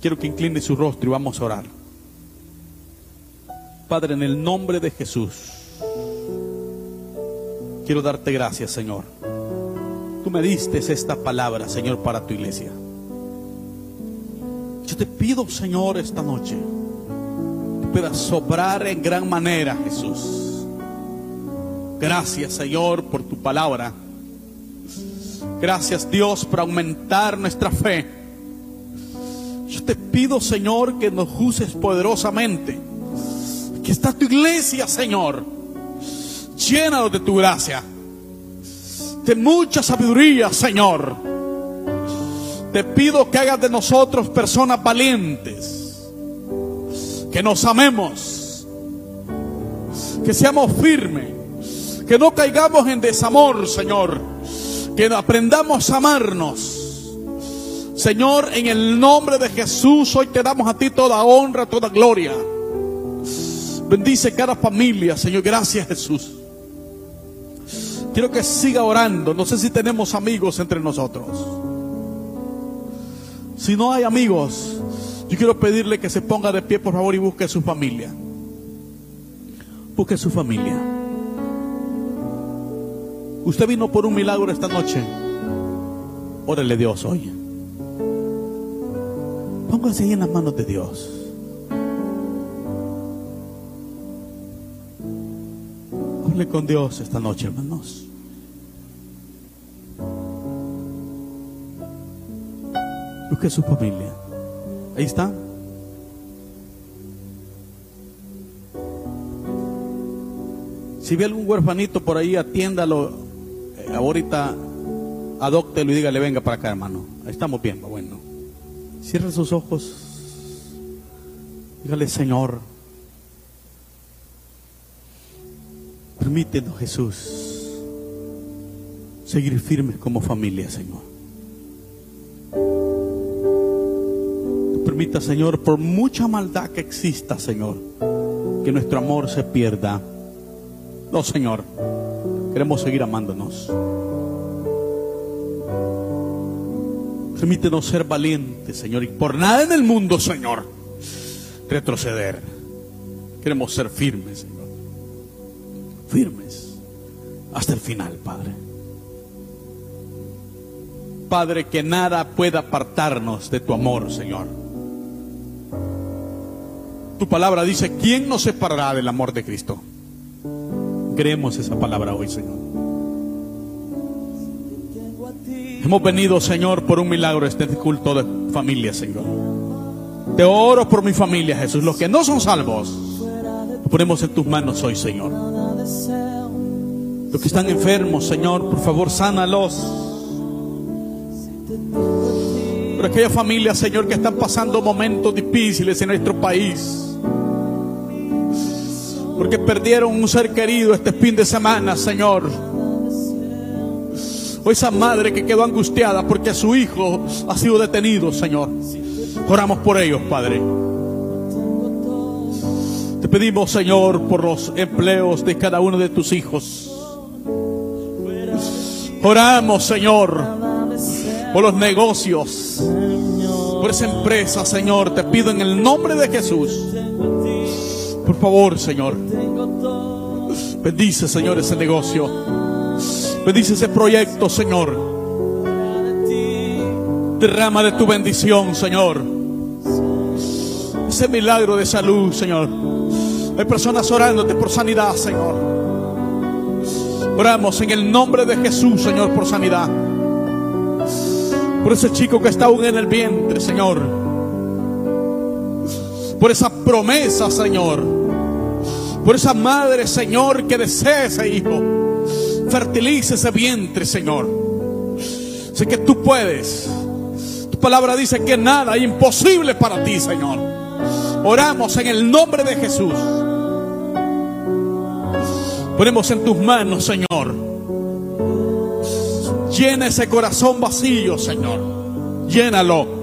[SPEAKER 1] Quiero que incline su rostro y vamos a orar. Padre, en el nombre de Jesús, quiero darte gracias, Señor. Tú me diste esta palabra, Señor, para tu iglesia. Yo te pido, Señor, esta noche, que puedas sobrar en gran manera, Jesús. Gracias, Señor, por tu palabra. Gracias, Dios, por aumentar nuestra fe. Yo te pido, Señor, que nos uses poderosamente. Que está tu iglesia, Señor. Llénanos de tu gracia. De mucha sabiduría, Señor. Te pido que hagas de nosotros personas valientes. Que nos amemos. Que seamos firmes. Que no caigamos en desamor, Señor. Que aprendamos a amarnos. Señor, en el nombre de Jesús, hoy te damos a ti toda honra, toda gloria. Bendice cada familia, Señor. Gracias, Jesús. Quiero que siga orando. No sé si tenemos amigos entre nosotros. Si no hay amigos, yo quiero pedirle que se ponga de pie, por favor, y busque su familia. Busque su familia. Usted vino por un milagro esta noche. Órale Dios hoy. Póngase ahí en las manos de Dios. Hable con Dios esta noche, hermanos. Busque su familia. Ahí está. Si ve algún huerfanito por ahí, atiéndalo. Ahorita adóctelo y dígale, venga para acá, hermano. Estamos bien, bueno. Cierre sus ojos. Dígale, Señor, permítenos, Jesús, seguir firmes como familia, Señor. Permita, Señor, por mucha maldad que exista, Señor, que nuestro amor se pierda. No, Señor, queremos seguir amándonos. Permítenos ser valientes, Señor, y por nada en el mundo, Señor, retroceder. Queremos ser firmes, Señor. Firmes hasta el final, Padre. Padre, que nada pueda apartarnos de tu amor, Señor. Tu palabra dice, ¿quién nos separará del amor de Cristo? Creemos esa palabra hoy, Señor. Hemos venido, Señor, por un milagro este culto de familia, Señor. Te oro por mi familia, Jesús. Los que no son salvos, lo ponemos en tus manos hoy, Señor. Los que están enfermos, Señor, por favor, sánalos. Por aquellas familias, Señor, que están pasando momentos difíciles en nuestro país. Porque perdieron un ser querido este fin de semana, Señor o esa madre que quedó angustiada porque su hijo ha sido detenido, Señor. Oramos por ellos, Padre. Te pedimos, Señor, por los empleos de cada uno de tus hijos. Oramos, Señor, por los negocios, por esa empresa, Señor. Te pido en el nombre de Jesús. Por favor, Señor. Bendice, Señor, ese negocio. Bendice ese proyecto, Señor. Derrama de tu bendición, Señor. Ese milagro de salud, Señor. Hay personas orándote por sanidad, Señor. Oramos en el nombre de Jesús, Señor, por sanidad. Por ese chico que está aún en el vientre, Señor. Por esa promesa, Señor. Por esa madre, Señor, que desea ese hijo fertilice ese vientre, Señor. Sé que tú puedes. Tu palabra dice que nada es imposible para ti, Señor. Oramos en el nombre de Jesús. Ponemos en tus manos, Señor. Llena ese corazón vacío, Señor. Llénalo.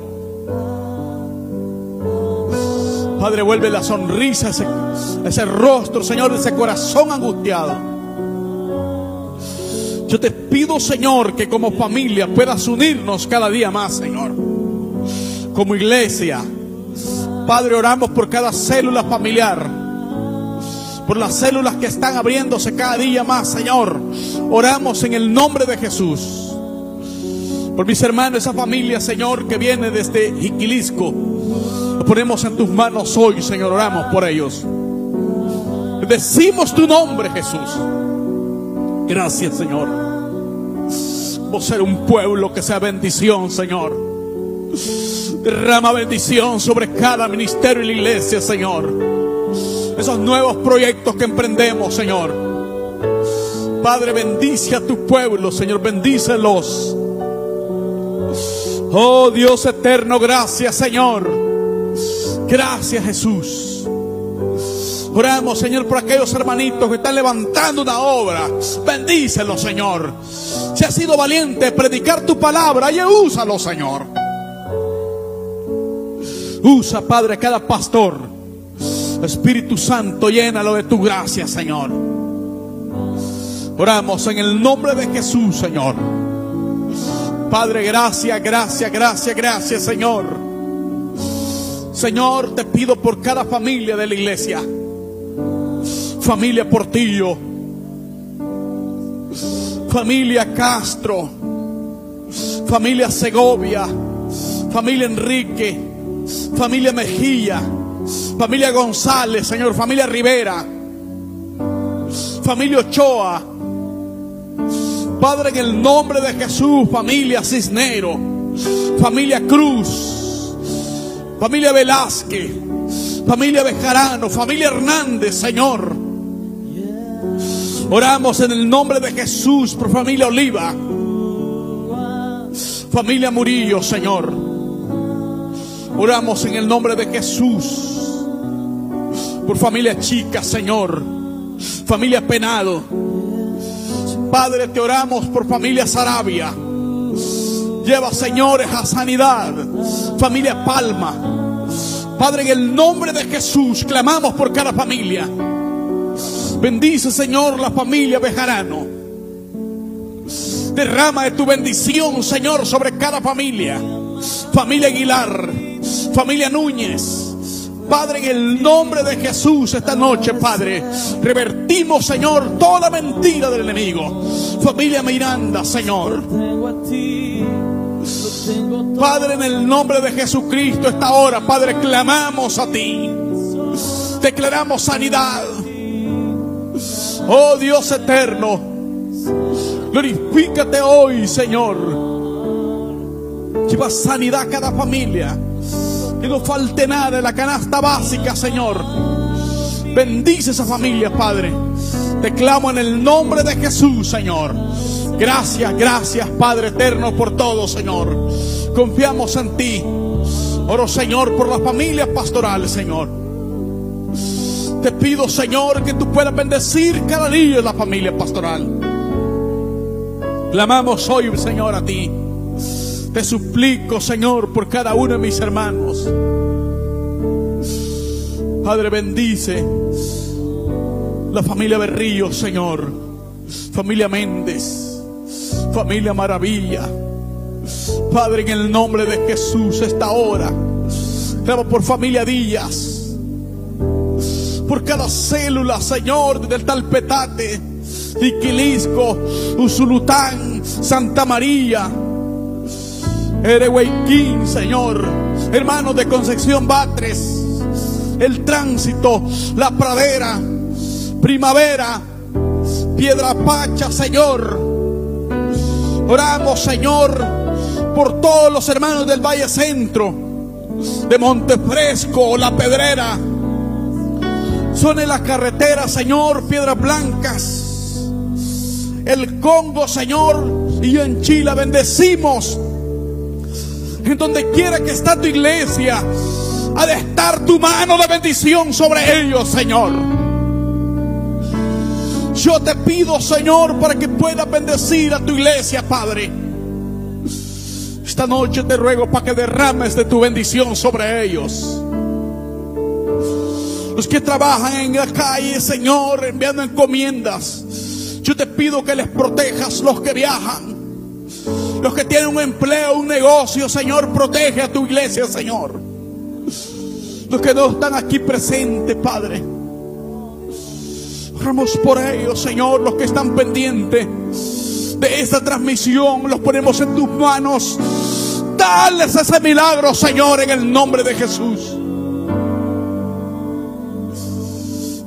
[SPEAKER 1] Padre, vuelve la sonrisa, ese, ese rostro, Señor, ese corazón angustiado. Yo te pido, Señor, que como familia puedas unirnos cada día más, Señor. Como iglesia. Padre, oramos por cada célula familiar. Por las células que están abriéndose cada día más, Señor. Oramos en el nombre de Jesús. Por mis hermanos, esa familia, Señor, que viene desde Jiquilisco. Lo ponemos en tus manos hoy, Señor. Oramos por ellos. Decimos tu nombre, Jesús. Gracias, Señor. Vos ser un pueblo que sea bendición, Señor. Derrama bendición sobre cada ministerio y la iglesia, Señor. Esos nuevos proyectos que emprendemos, Señor. Padre, bendice a tu pueblo, Señor. Bendícelos. Oh Dios eterno, gracias, Señor. Gracias, Jesús. Oramos, Señor, por aquellos hermanitos que están levantando una obra. Bendícelos, Señor. Si has sido valiente, predicar tu palabra y úsalo, Señor. Usa, Padre, cada pastor. Espíritu Santo, llénalo de tu gracia, Señor. Oramos en el nombre de Jesús, Señor. Padre, gracias, gracias, gracias, gracias, Señor. Señor, te pido por cada familia de la iglesia. Familia Portillo, familia Castro, familia Segovia, familia Enrique, familia Mejía, familia González, Señor, familia Rivera, familia Ochoa. Padre, en el nombre de Jesús, familia Cisnero, familia Cruz, familia Velázquez, familia Bejarano, familia Hernández, Señor. Oramos en el nombre de Jesús por familia Oliva. Familia Murillo, Señor. Oramos en el nombre de Jesús. Por familia chica, Señor. Familia Penado. Padre, te oramos por familia Sarabia. Lleva, señores, a sanidad. Familia Palma. Padre, en el nombre de Jesús, clamamos por cada familia. Bendice, Señor, la familia Bejarano. Derrama de tu bendición, Señor, sobre cada familia. Familia Aguilar, familia Núñez. Padre, en el nombre de Jesús esta noche, Padre, revertimos, Señor, toda mentira del enemigo. Familia Miranda, Señor. Padre, en el nombre de Jesucristo, esta hora, Padre, clamamos a ti. Declaramos sanidad. Oh Dios eterno, glorifícate hoy, Señor. Lleva sanidad a cada familia. Que no falte nada en la canasta básica, Señor. Bendice esa familia, Padre. Te clamo en el nombre de Jesús, Señor. Gracias, gracias, Padre eterno, por todo, Señor. Confiamos en ti. Oro, Señor, por las familias pastorales, Señor. Te pido, Señor, que tú puedas bendecir cada día la familia pastoral. Clamamos hoy, Señor, a ti. Te suplico, Señor, por cada uno de mis hermanos. Padre, bendice la familia Berrío, Señor. Familia Méndez. Familia Maravilla. Padre, en el nombre de Jesús, esta hora. Clamo por familia Díaz por cada célula, Señor, del Talpetate, Iquilisco, Usulután, Santa María, Erehuayquín, Señor, hermanos de Concepción Batres, el tránsito, la pradera, primavera, Piedra Pacha, Señor. Oramos, Señor, por todos los hermanos del Valle Centro, de Montefresco, La Pedrera, son en las carreteras, Señor, piedras blancas. El Congo, Señor, y en Chile bendecimos. En donde quiera que está tu iglesia, ha de estar tu mano de bendición sobre ellos, Señor. Yo te pido, Señor, para que puedas bendecir a tu iglesia, Padre. Esta noche te ruego para que derrames de tu bendición sobre ellos los que trabajan en la calle, Señor, enviando encomiendas. Yo te pido que les protejas los que viajan. Los que tienen un empleo, un negocio, Señor, protege a tu iglesia, Señor. Los que no están aquí presentes, Padre. Oramos por ellos, Señor, los que están pendientes de esta transmisión, los ponemos en tus manos. Dales ese milagro, Señor, en el nombre de Jesús.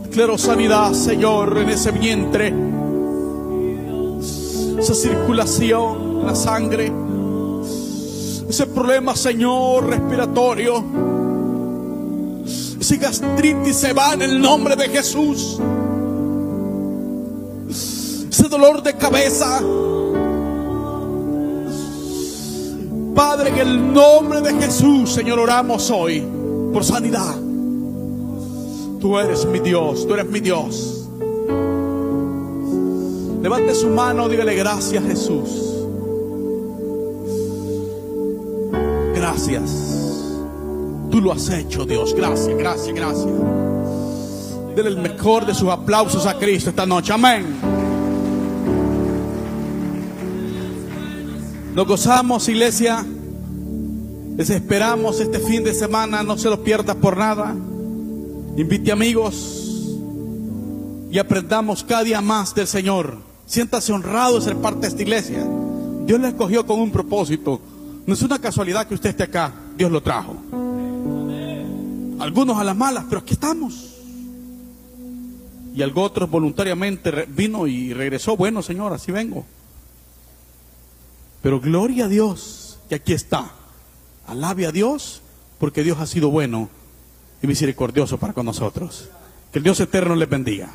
[SPEAKER 1] Declaro sanidad, Señor, en ese vientre. Esa circulación, la sangre. Ese problema, Señor, respiratorio. Ese gastritis se va en el nombre de Jesús. Ese dolor de cabeza. Padre, en el nombre de Jesús, Señor, oramos hoy por sanidad. Tú eres mi Dios, tú eres mi Dios. Levante su mano, dígale gracias Jesús. Gracias. Tú lo has hecho, Dios. Gracias, gracias, gracias. Dele el mejor de sus aplausos a Cristo esta noche. Amén. Nos gozamos, iglesia. Les esperamos este fin de semana. No se lo pierdas por nada. Invite amigos y aprendamos cada día más del Señor. Siéntase honrado de ser parte de esta iglesia. Dios le escogió con un propósito. No es una casualidad que usted esté acá. Dios lo trajo. Algunos a las malas, pero aquí estamos. Y algo otros voluntariamente vino y regresó. Bueno, Señor, así vengo. Pero gloria a Dios que aquí está. Alabe a Dios porque Dios ha sido bueno y misericordioso para con nosotros. Que el Dios eterno les bendiga.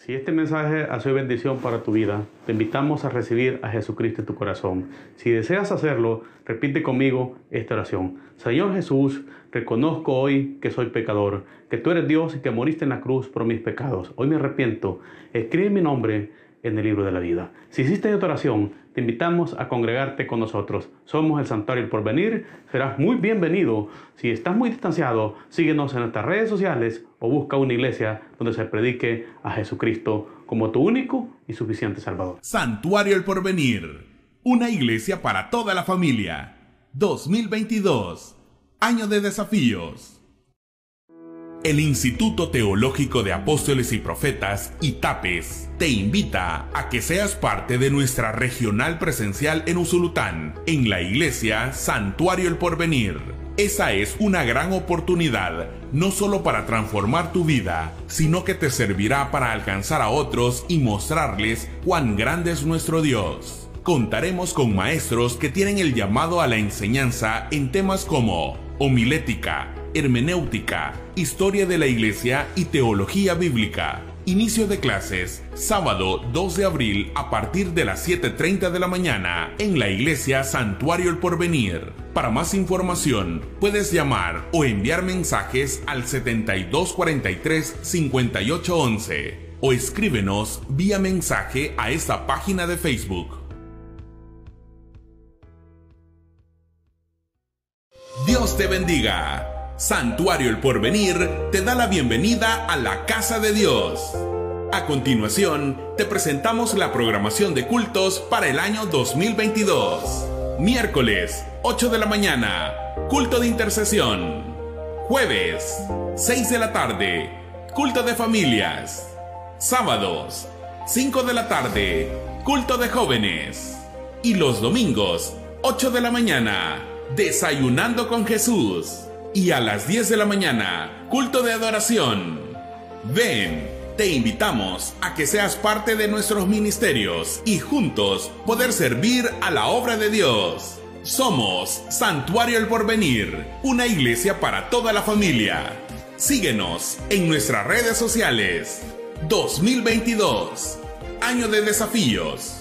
[SPEAKER 2] Si este mensaje ha sido bendición para tu vida, te invitamos a recibir a Jesucristo en tu corazón. Si deseas hacerlo, repite conmigo esta oración. Señor Jesús, reconozco hoy que soy pecador, que tú eres Dios y que moriste en la cruz por mis pecados. Hoy me arrepiento. Escribe mi nombre en el libro de la vida. Si hiciste esta oración, te invitamos a congregarte con nosotros. Somos el Santuario El Porvenir. Serás muy bienvenido. Si estás muy distanciado, síguenos en nuestras redes sociales o busca una iglesia donde se predique a Jesucristo como tu único y suficiente Salvador.
[SPEAKER 3] Santuario El Porvenir. Una iglesia para toda la familia. 2022. Año de desafíos. El Instituto Teológico de Apóstoles y Profetas, ITAPES, te invita a que seas parte de nuestra regional presencial en Usulután, en la iglesia Santuario El Porvenir. Esa es una gran oportunidad, no solo para transformar tu vida, sino que te servirá para alcanzar a otros y mostrarles cuán grande es nuestro Dios. Contaremos con maestros que tienen el llamado a la enseñanza en temas como homilética, hermenéutica, historia de la iglesia y teología bíblica. Inicio de clases, sábado 2 de abril a partir de las 7.30 de la mañana en la iglesia Santuario El Porvenir. Para más información, puedes llamar o enviar mensajes al 7243-5811 o escríbenos vía mensaje a esta página de Facebook. Dios te bendiga. Santuario El Porvenir te da la bienvenida a la casa de Dios. A continuación, te presentamos la programación de cultos para el año 2022. Miércoles, 8 de la mañana, culto de intercesión. Jueves, 6 de la tarde, culto de familias. Sábados, 5 de la tarde, culto de jóvenes. Y los domingos, 8 de la mañana, desayunando con Jesús y a las 10 de la mañana, culto de adoración. Ven, te invitamos a que seas parte de nuestros ministerios y juntos poder servir a la obra de Dios. Somos Santuario El Porvenir, una iglesia para toda la familia. Síguenos en nuestras redes sociales. 2022, año de desafíos.